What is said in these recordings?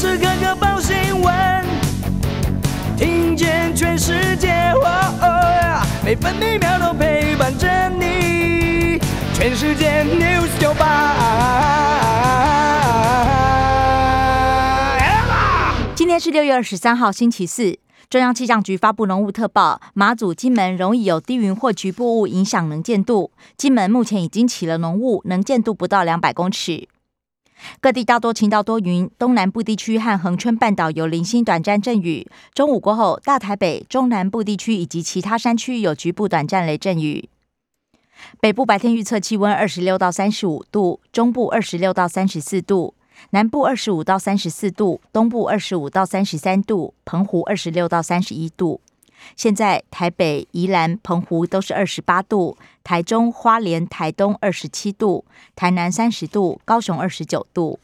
时刻刻报新闻，听见全世界，每分每秒都陪伴着你。全世界 news 九八。今天是六月二十三号，星期四。中央气象局发布浓雾特报，马祖、金门容易有低云或局部雾影响能见度。金门目前已经起了浓雾，能见度不到两百公尺。各地大多晴到多云，东南部地区和恒春半岛有零星短暂阵雨。中午过后，大台北、中南部地区以及其他山区有局部短暂雷阵雨。北部白天预测气温二十六到三十五度，中部二十六到三十四度。南部二十五到三十四度，东部二十五到三十三度，澎湖二十六到三十一度。现在台北、宜兰、澎湖都是二十八度，台中、花莲、台东二十七度，台南三十度，高雄二十九度。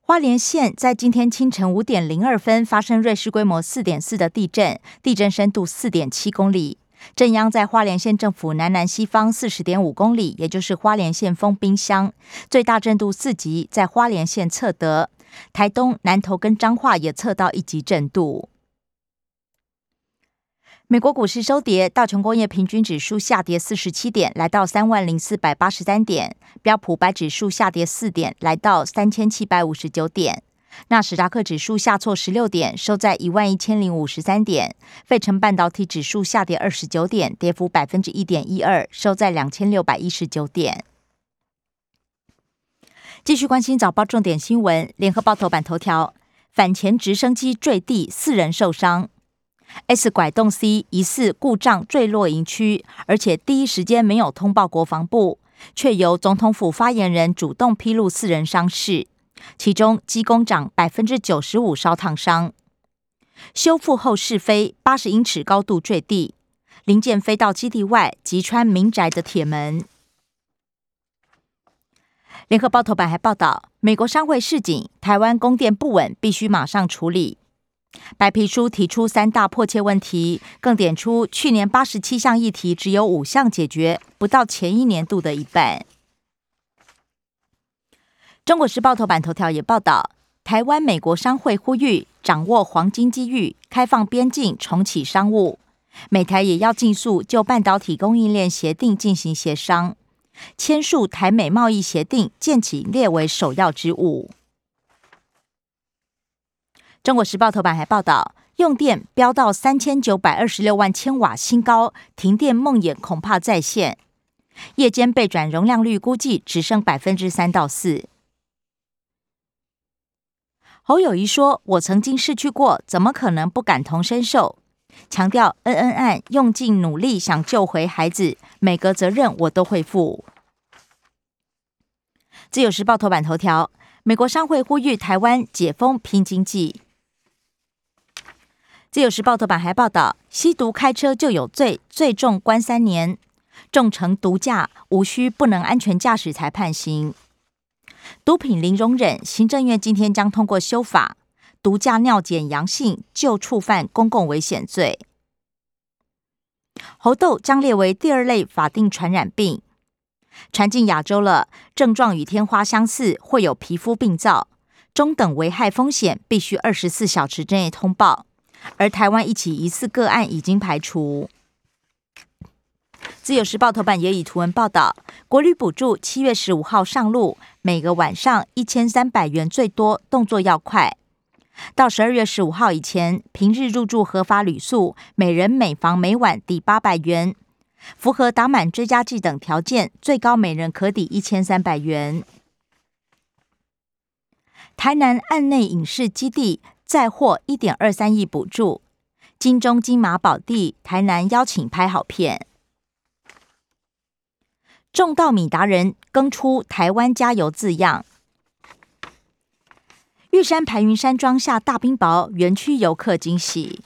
花莲县在今天清晨五点零二分发生瑞士规模四点四的地震，地震深度四点七公里。震央在花莲县政府南南西方四十点五公里，也就是花莲县丰滨乡，最大震度四级，在花莲县测得。台东南投跟彰化也测到一级震度。美国股市收跌，道琼工业平均指数下跌四十七点，来到三万零四百八十三点；标普白指数下跌四点，来到三千七百五十九点。纳斯达克指数下挫十六点，收在一万一千零五十三点。费城半导体指数下跌二十九点，跌幅百分之一点一二，收在两千六百一十九点。继续关心早报重点新闻，联合报头版头条：反潜直升机坠地，四人受伤。S 拐动 C 疑似故障坠落营区，而且第一时间没有通报国防部，却由总统府发言人主动披露四人伤势。其中机工长百分之九十五烧烫伤，修复后试飞八十英尺高度坠地，零件飞到基地外，击穿民宅的铁门。联合报头版还报道，美国商会示警，台湾供电不稳，必须马上处理。白皮书提出三大迫切问题，更点出去年八十七项议题，只有五项解决，不到前一年度的一半。中国时报头版头条也报道，台湾美国商会呼吁掌握黄金机遇，开放边境，重启商务。美台也要尽速就半导体供应链协定进行协商，签署台美贸易协定，建起列为首要之务。中国时报头版还报道，用电飙到三千九百二十六万千瓦新高，停电梦魇恐怕再现。夜间备转容量率估计只剩百分之三到四。侯友谊说：“我曾经失去过，怎么可能不感同身受？”强调恩恩爱，用尽努力想救回孩子，每个责任我都会负。自由时报头版头条：美国商会呼吁台湾解封拼经济。自由时报头版还报道：吸毒开车就有罪，最重关三年；重成毒驾，无需不能安全驾驶才判刑。毒品零容忍，行政院今天将通过修法，毒驾尿检阳性就触犯公共危险罪。猴痘将列为第二类法定传染病，传进亚洲了，症状与天花相似，会有皮肤病灶，中等危害风险，必须二十四小时之内通报。而台湾一起疑似个案已经排除。自由时报头版也以图文报道，国旅补助七月十五号上路，每个晚上一千三百元最多，动作要快。到十二月十五号以前，平日入住合法旅宿，每人每房每晚抵八百元，符合打满追加剂等条件，最高每人可抵一千三百元。台南岸内影视基地再获一点二三亿补助，金钟金马宝地，台南邀请拍好片。种稻米达人更出“台湾加油”字样。玉山排云山庄下大冰雹，园区游客惊喜。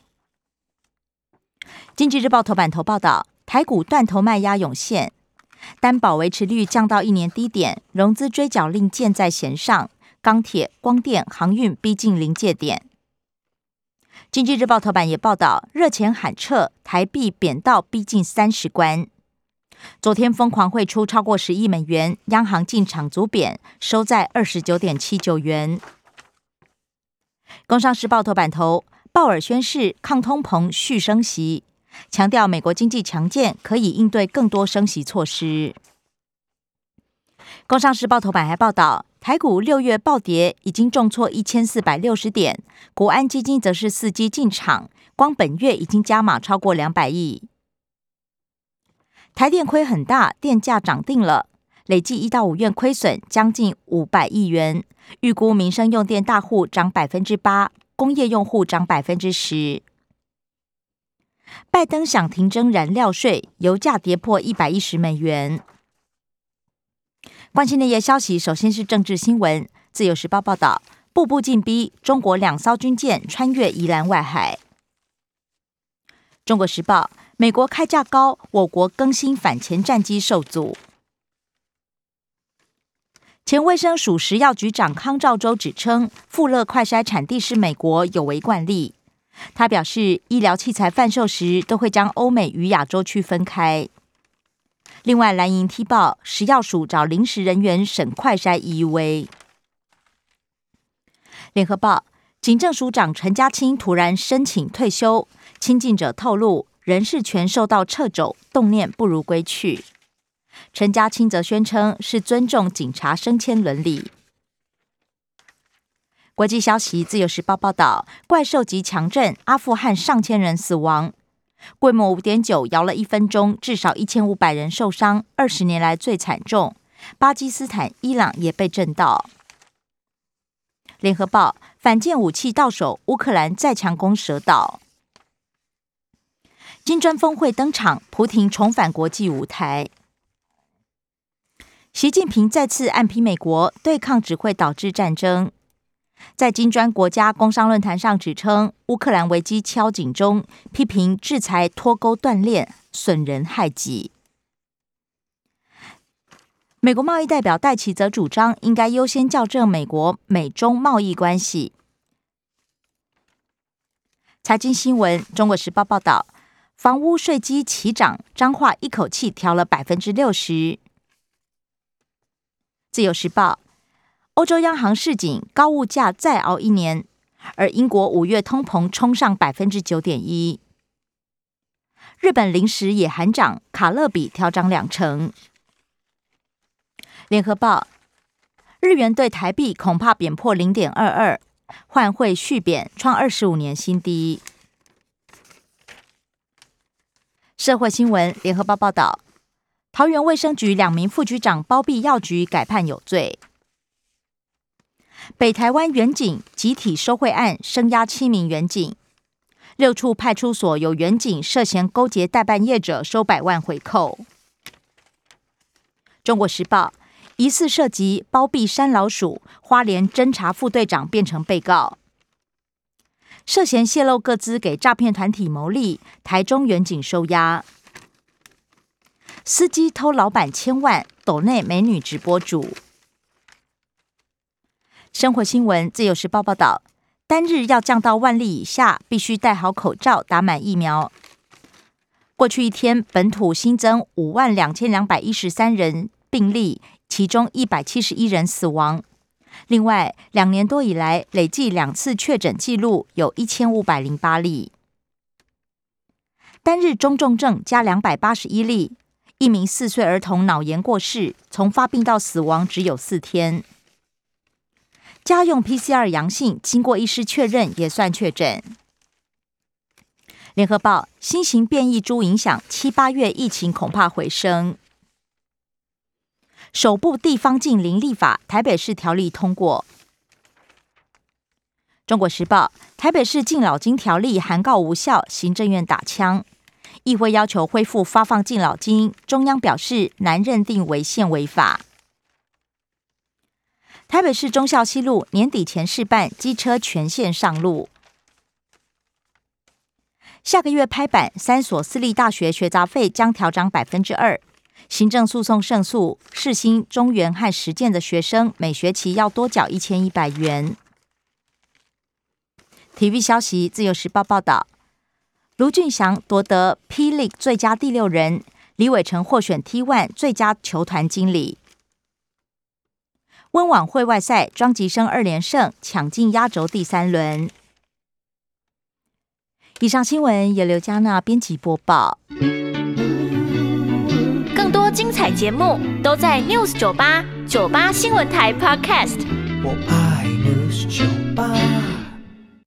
经济日报头版头报道，台股断头卖压涌现，担保维持率降到一年低点，融资追缴令箭在弦上，钢铁、光电、航运逼近临界点。经济日报头版也报道，热钱喊撤，台币贬到逼近三十关。昨天疯狂汇出超过十亿美元，央行进场阻贬，收在二十九点七九元。工商时报头版头，鲍尔宣誓抗通膨续升息，强调美国经济强健，可以应对更多升息措施。工商时报头版还报道，台股六月暴跌，已经重挫一千四百六十点，国安基金则是伺机进场，光本月已经加码超过两百亿。台电亏很大，电价涨定了，累计一到五月亏损将近五百亿元。预估民生用电大户涨百分之八，工业用户涨百分之十。拜登想停征燃料税，油价跌破一百一十美元。关心内页消息，首先是政治新闻。自由时报报道，步步进逼，中国两艘军舰穿越宜兰外海。中国时报。美国开价高，我国更新反潜战机受阻。前卫生署食药局长康兆洲指称，富乐快筛产地是美国有违惯例。他表示，医疗器材贩售时都会将欧美与亚洲区分开。另外，蓝营踢爆食药署找临时人员审快筛 EUV。联合报警政署长陈家清突然申请退休，亲近者透露。人事权受到撤走，动念不如归去。陈家清则宣称是尊重警察升迁伦理。国际消息，《自由时报》报道，怪兽级强震，阿富汗上千人死亡，规模五点九，摇了一分钟，至少一千五百人受伤，二十年来最惨重。巴基斯坦、伊朗也被震到。联合报，反舰武器到手，乌克兰再强攻蛇岛。金砖峰会登场，普廷重返国际舞台。习近平再次暗批美国对抗只会导致战争，在金砖国家工商论坛上指称乌克兰危机敲警钟，批评制裁脱钩断链，损人害己。美国贸易代表戴奇则主张应该优先校正美国美中贸易关系。财经新闻，《中国时报》报道。房屋税基齐涨，彰化一口气调了百分之六十。自由时报：欧洲央行市井高物价再熬一年，而英国五月通膨冲上百分之九点一。日本零食也喊涨，卡乐比调涨两成。联合报：日元对台币恐怕贬破零点二二，换汇续贬创二十五年新低。社会新闻，联合报报道，桃园卫生局两名副局长包庇药局，改判有罪。北台湾远警集体收贿案，声押七名远警，六处派出所有远警涉嫌勾结代办业者收百万回扣。中国时报疑似涉及包庇山老鼠，花莲侦查副队长变成被告。涉嫌泄露各资给诈骗团体牟利，台中远警收押。司机偷老板千万，斗内美女直播主。生活新闻，自由时报报道，单日要降到万例以下，必须戴好口罩，打满疫苗。过去一天，本土新增五万两千两百一十三人病例，其中一百七十一人死亡。另外，两年多以来累计两次确诊记录有一千五百零八例，单日中重症加两百八十一例，一名四岁儿童脑炎过世，从发病到死亡只有四天。家用 PCR 阳性，经过医师确认也算确诊。联合报：新型变异株影响，七八月疫情恐怕回升。首部地方禁邻立法，台北市条例通过。中国时报：台北市敬老金条例函告无效，行政院打枪。议会要求恢复发放敬老金，中央表示难认定违宪违法。台北市忠孝西路年底前试办机车全线上路。下个月拍板，三所私立大学学杂费将调涨百分之二。行政诉讼胜诉，世新、中原和实践的学生每学期要多缴一千一百元。体育消息，《自由时报》报道，卢俊祥夺得 P League 最佳第六人，李伟成获选 T One 最佳球团经理。温网会外赛，庄吉生二连胜，抢进压轴第三轮。以上新闻由刘嘉娜编辑播报。更多精彩节目都在 News 九八九八新闻台 Podcast。我爱 News 酒吧。